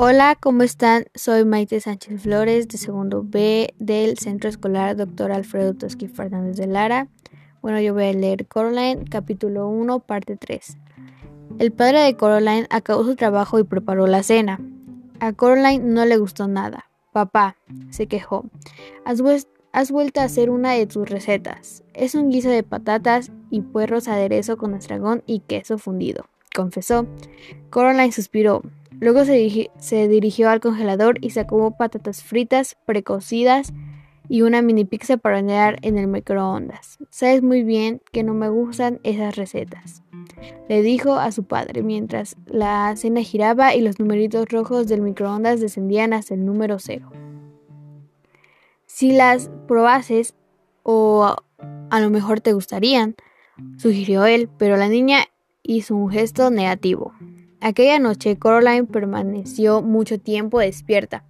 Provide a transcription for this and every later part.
Hola, ¿cómo están? Soy Maite Sánchez Flores de segundo B del Centro Escolar Dr. Alfredo Tosqui Fernández de Lara. Bueno, yo voy a leer Coraline, capítulo 1, parte 3. El padre de Coraline acabó su trabajo y preparó la cena. A Coraline no le gustó nada. Papá, se quejó, has, has vuelto a hacer una de tus recetas. Es un guiso de patatas y puerros aderezo con estragón y queso fundido, confesó. Coraline suspiró. Luego se, dirigió al congelador y sacó patatas fritas precocidas y una mini pizza para hornear en el microondas. Sabes muy bien que no me gustan esas recetas, le dijo a su padre mientras la cena giraba y los numeritos rojos del microondas descendían hasta el número cero. Si las probases, o a lo mejor te gustarían, sugirió él, pero la niña hizo un gesto negativo. Aquella noche Coraline permaneció mucho tiempo despierta.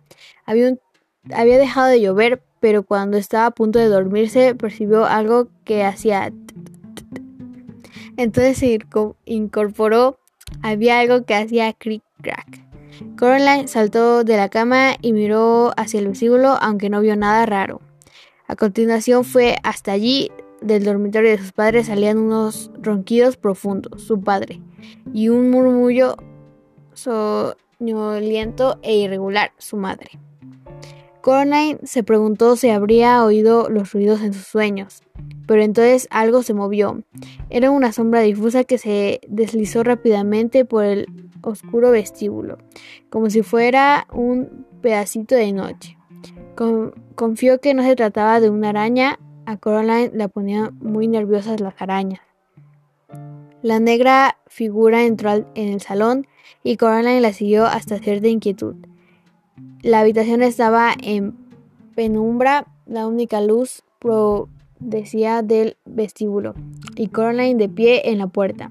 Había, dejado de llover, pero cuando estaba a punto de dormirse percibió algo que hacía... Entonces se incorporó. Había algo que hacía cric crack. Coraline saltó de la cama y miró hacia el vestíbulo, aunque no vio nada raro. A continuación fue hasta allí. Del dormitorio de sus padres salían unos ronquidos profundos. Su padre y un murmullo soñoliento e irregular, su madre. Coraline se preguntó si habría oído los ruidos en sus sueños, pero entonces algo se movió. Era una sombra difusa que se deslizó rápidamente por el oscuro vestíbulo, como si fuera un pedacito de noche. confió que no se trataba de una araña. A Coraline la ponían muy nerviosas las arañas. La negra figura entró en el salón y Coraline la siguió hasta cierta inquietud. La habitación estaba en penumbra, la única luz decía del vestíbulo, y Coraline de pie en la puerta.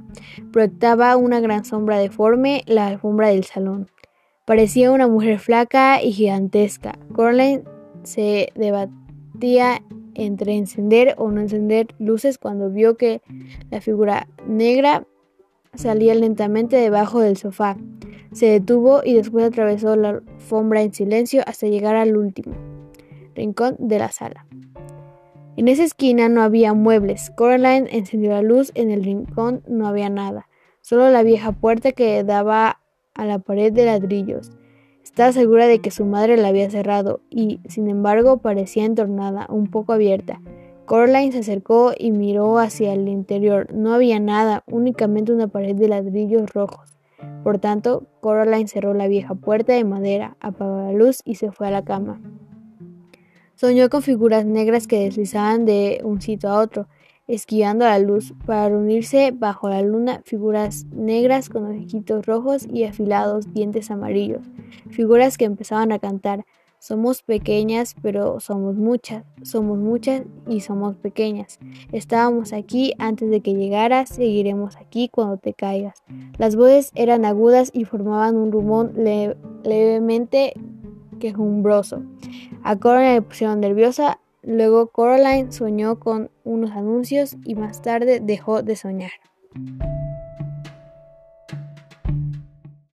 Proyectaba una gran sombra deforme la alfombra del salón. Parecía una mujer flaca y gigantesca. Coraline se debatía entre encender o no encender luces cuando vio que la figura negra salía lentamente debajo del sofá. Se detuvo y después atravesó la alfombra en silencio hasta llegar al último rincón de la sala. En esa esquina no había muebles. Coraline encendió la luz. En el rincón no había nada, solo la vieja puerta que daba a la pared de ladrillos. Estaba segura de que su madre la había cerrado y, sin embargo, parecía entornada, un poco abierta. Coraline se acercó y miró hacia el interior. No había nada, únicamente una pared de ladrillos rojos. Por tanto, Coraline cerró la vieja puerta de madera, apagó la luz y se fue a la cama. Soñó con figuras negras que deslizaban de un sitio a otro, esquivando la luz, para reunirse bajo la luna figuras negras con ojitos rojos y afilados dientes amarillos, figuras que empezaban a cantar somos pequeñas, pero somos muchas, somos muchas y somos pequeñas. Estábamos aquí antes de que llegaras, seguiremos aquí cuando te caigas. Las voces eran agudas y formaban un rumor levemente quejumbroso. A Coraline le pusieron nerviosa, Luego Coraline soñó con unos anuncios y más tarde dejó de soñar.